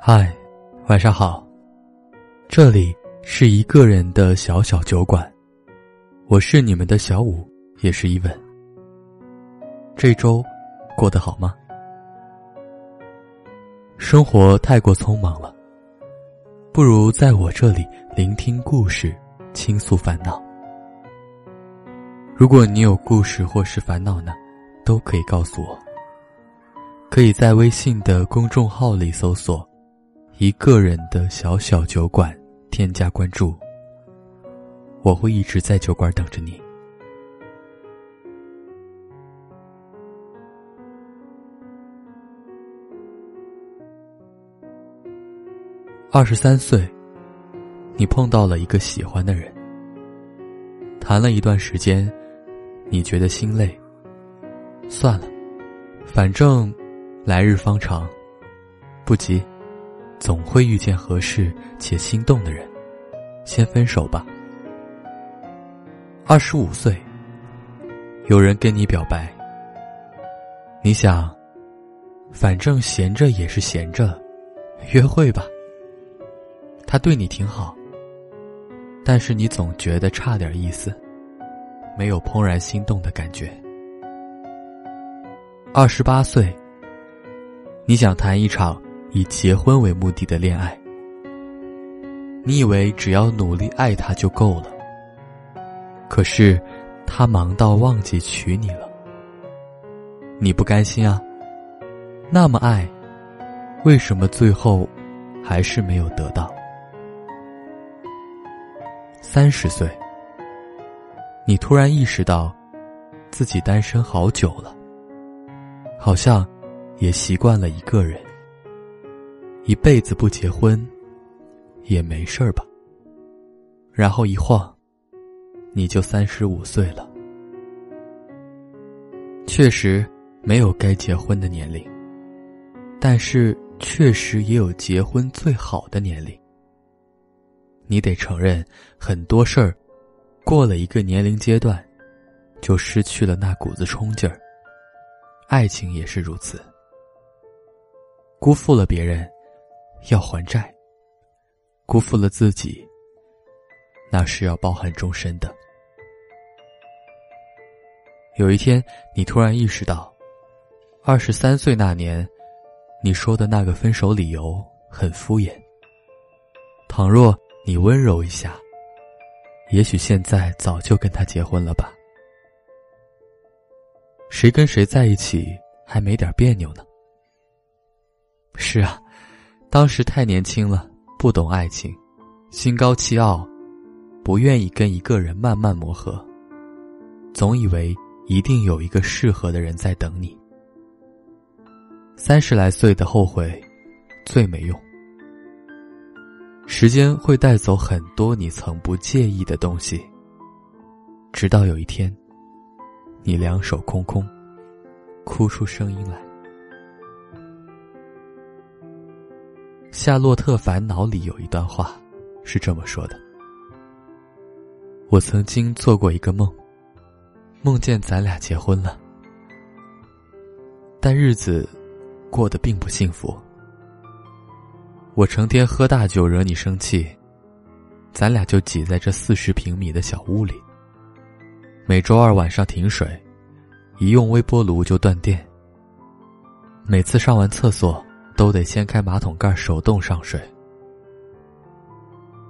嗨，晚上好。这里是一个人的小小酒馆，我是你们的小五，也是一问。这周过得好吗？生活太过匆忙了，不如在我这里聆听故事，倾诉烦恼。如果你有故事或是烦恼呢，都可以告诉我。可以在微信的公众号里搜索。一个人的小小酒馆，添加关注。我会一直在酒馆等着你。二十三岁，你碰到了一个喜欢的人，谈了一段时间，你觉得心累，算了，反正来日方长，不急。总会遇见合适且心动的人，先分手吧。二十五岁，有人跟你表白，你想，反正闲着也是闲着，约会吧。他对你挺好，但是你总觉得差点意思，没有怦然心动的感觉。二十八岁，你想谈一场。以结婚为目的的恋爱，你以为只要努力爱他就够了？可是，他忙到忘记娶你了。你不甘心啊？那么爱，为什么最后还是没有得到？三十岁，你突然意识到，自己单身好久了，好像也习惯了一个人。一辈子不结婚，也没事儿吧？然后一晃，你就三十五岁了。确实没有该结婚的年龄，但是确实也有结婚最好的年龄。你得承认，很多事儿过了一个年龄阶段，就失去了那股子冲劲儿。爱情也是如此，辜负了别人。要还债，辜负了自己，那是要抱憾终身的。有一天，你突然意识到，二十三岁那年，你说的那个分手理由很敷衍。倘若你温柔一下，也许现在早就跟他结婚了吧？谁跟谁在一起还没点别扭呢？是啊。当时太年轻了，不懂爱情，心高气傲，不愿意跟一个人慢慢磨合，总以为一定有一个适合的人在等你。三十来岁的后悔，最没用。时间会带走很多你曾不介意的东西，直到有一天，你两手空空，哭出声音来。《夏洛特烦恼》里有一段话，是这么说的：“我曾经做过一个梦，梦见咱俩结婚了，但日子过得并不幸福。我成天喝大酒惹你生气，咱俩就挤在这四十平米的小屋里。每周二晚上停水，一用微波炉就断电。每次上完厕所。”都得掀开马桶盖手动上水。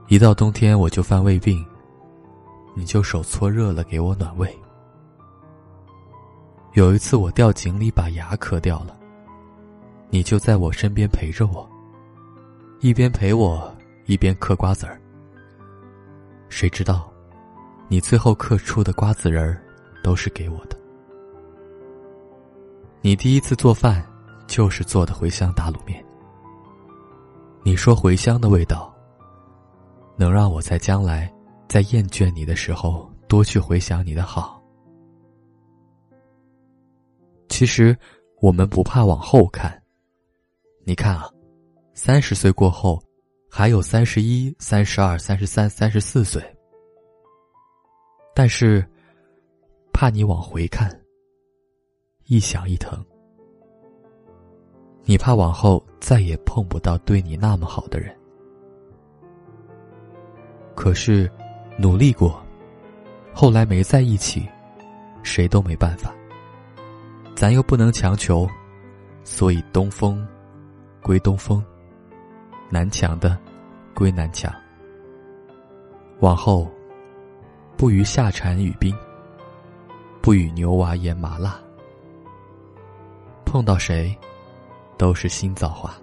一到冬天我就犯胃病，你就手搓热了给我暖胃。有一次我掉井里把牙磕掉了，你就在我身边陪着我，一边陪我一边嗑瓜子儿。谁知道，你最后嗑出的瓜子仁儿都是给我的。你第一次做饭。就是做的茴香打卤面。你说茴香的味道，能让我在将来在厌倦你的时候多去回想你的好。其实我们不怕往后看，你看啊，三十岁过后，还有三十一、三十二、三十三、三十四岁。但是，怕你往回看，一想一疼。你怕往后再也碰不到对你那么好的人。可是，努力过，后来没在一起，谁都没办法。咱又不能强求，所以东风归东风，南墙的归南墙。往后，不与夏蝉语冰，不与牛娃言麻辣。碰到谁？都是新造化。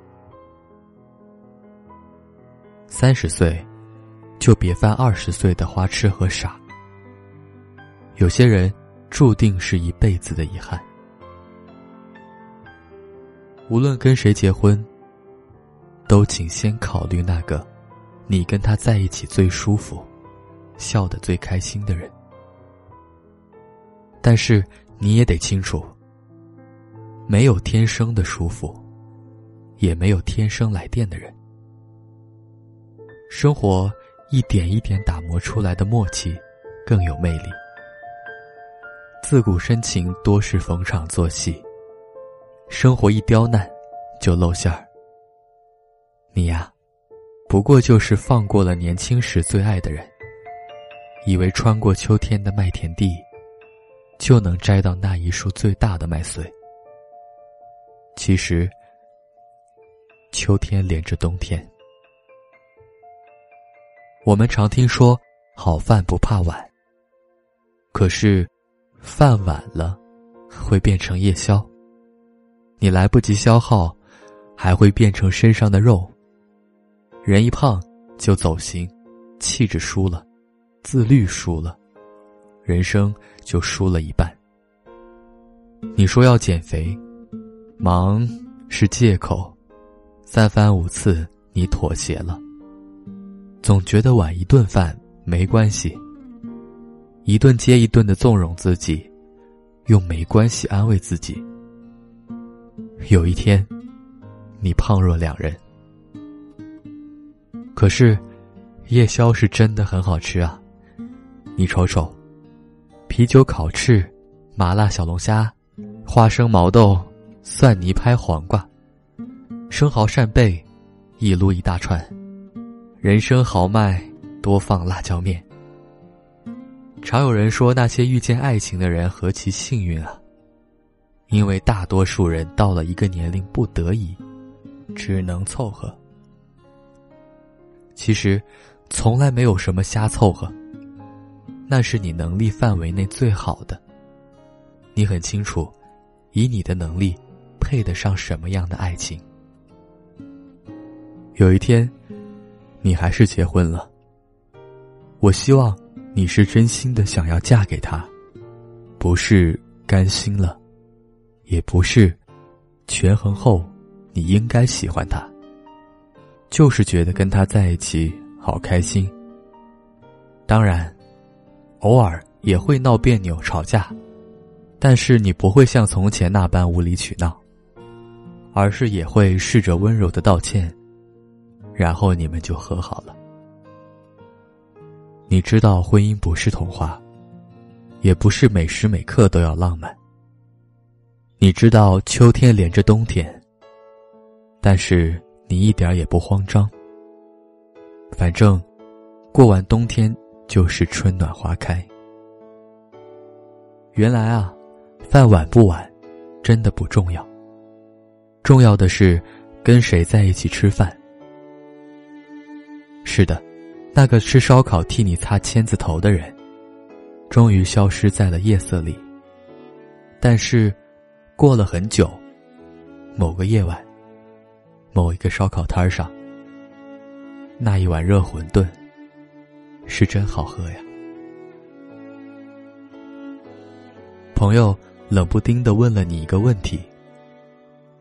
三十岁，就别犯二十岁的花痴和傻。有些人注定是一辈子的遗憾。无论跟谁结婚，都请先考虑那个，你跟他在一起最舒服、笑得最开心的人。但是你也得清楚，没有天生的舒服。也没有天生来电的人。生活一点一点打磨出来的默契，更有魅力。自古深情多是逢场作戏，生活一刁难，就露馅儿。你呀，不过就是放过了年轻时最爱的人，以为穿过秋天的麦田地，就能摘到那一束最大的麦穗。其实。秋天连着冬天，我们常听说好饭不怕晚。可是，饭晚了，会变成夜宵。你来不及消耗，还会变成身上的肉。人一胖就走形，气质输了，自律输了，人生就输了一半。你说要减肥，忙是借口。三番五次，你妥协了。总觉得晚一顿饭没关系，一顿接一顿的纵容自己，用没关系安慰自己。有一天，你胖若两人。可是，夜宵是真的很好吃啊！你瞅瞅，啤酒烤翅、麻辣小龙虾、花生毛豆、蒜泥拍黄瓜。生蚝扇贝，一撸一大串；人生豪迈，多放辣椒面。常有人说，那些遇见爱情的人何其幸运啊！因为大多数人到了一个年龄，不得已，只能凑合。其实，从来没有什么瞎凑合，那是你能力范围内最好的。你很清楚，以你的能力，配得上什么样的爱情。有一天，你还是结婚了。我希望你是真心的想要嫁给他，不是甘心了，也不是权衡后你应该喜欢他，就是觉得跟他在一起好开心。当然，偶尔也会闹别扭、吵架，但是你不会像从前那般无理取闹，而是也会试着温柔的道歉。然后你们就和好了。你知道婚姻不是童话，也不是每时每刻都要浪漫。你知道秋天连着冬天，但是你一点也不慌张。反正，过完冬天就是春暖花开。原来啊，饭晚不晚，真的不重要。重要的是，跟谁在一起吃饭。是的，那个吃烧烤替你擦签字头的人，终于消失在了夜色里。但是，过了很久，某个夜晚，某一个烧烤摊上，那一碗热馄饨，是真好喝呀。朋友冷不丁的问了你一个问题，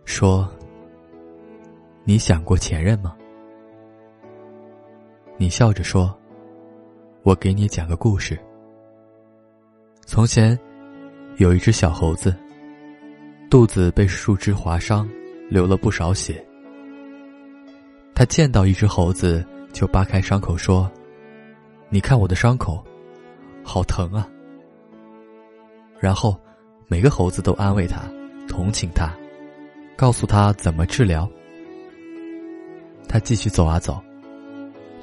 说：“你想过前任吗？”你笑着说：“我给你讲个故事。从前，有一只小猴子，肚子被树枝划伤，流了不少血。他见到一只猴子，就扒开伤口说：‘你看我的伤口，好疼啊。’然后，每个猴子都安慰他，同情他，告诉他怎么治疗。他继续走啊走，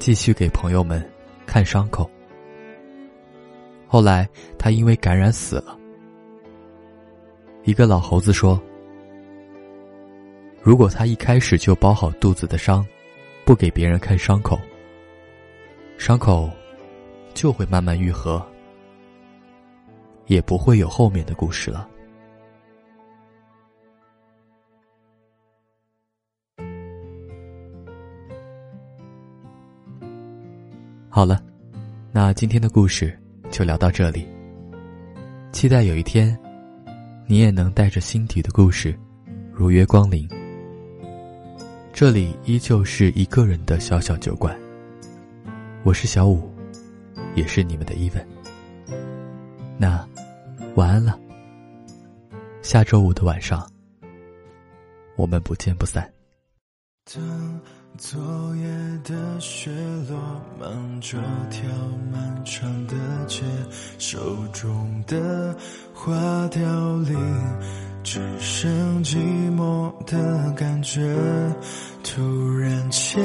继续给朋友们看伤口。后来他因为感染死了。一个老猴子说：“如果他一开始就包好肚子的伤，不给别人看伤口，伤口就会慢慢愈合，也不会有后面的故事了。”好了，那今天的故事就聊到这里。期待有一天。你也能带着心底的故事，如约光临。这里依旧是一个人的小小酒馆。我是小五，也是你们的伊文。那晚安了。下周五的晚上，我们不见不散。昨夜的雪落，忙着跳漫长的街，手中的花凋零，只剩寂寞的感觉。突然间，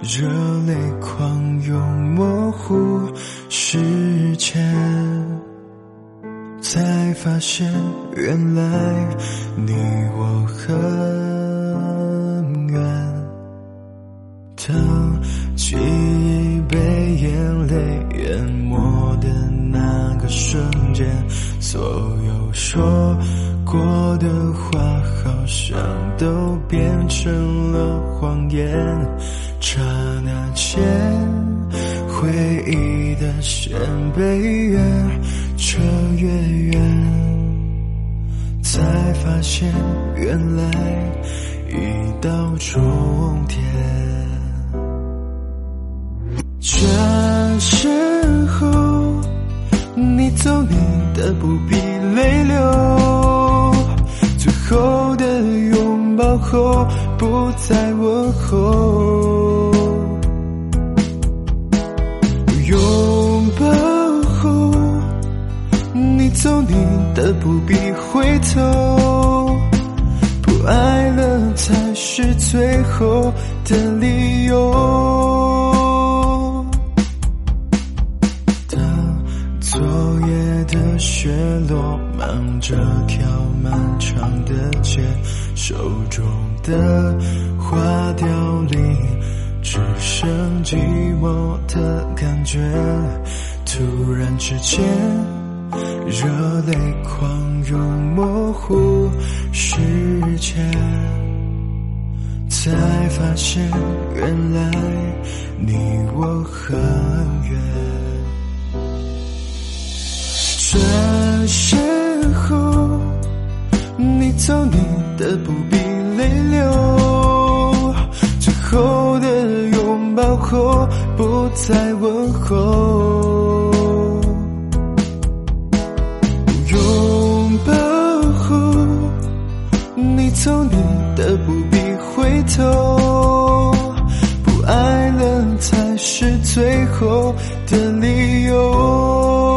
热泪狂涌，模糊视线，才发现原来你我很远。当记忆被眼泪淹没的那个瞬间，所有说过的话好像都变成了谎言。刹那间，回忆的线被越扯越远，才发现原来已到终点。这时候，你走你的，不必泪流。最后的拥抱后，不再问候。拥抱后，你走你的，不必回头。不爱了才是最后的理由。雪落，忙着跳漫长的街，手中的花凋零，只剩寂寞的感觉。突然之间，热泪狂涌，模糊视线，才发现原来你我很远。这时候，你走你的，不必泪流。最后的拥抱后，不再问候。拥抱后，你走你的，不必回头。不爱了，才是最后的理由。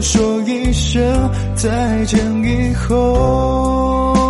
说一声再见以后。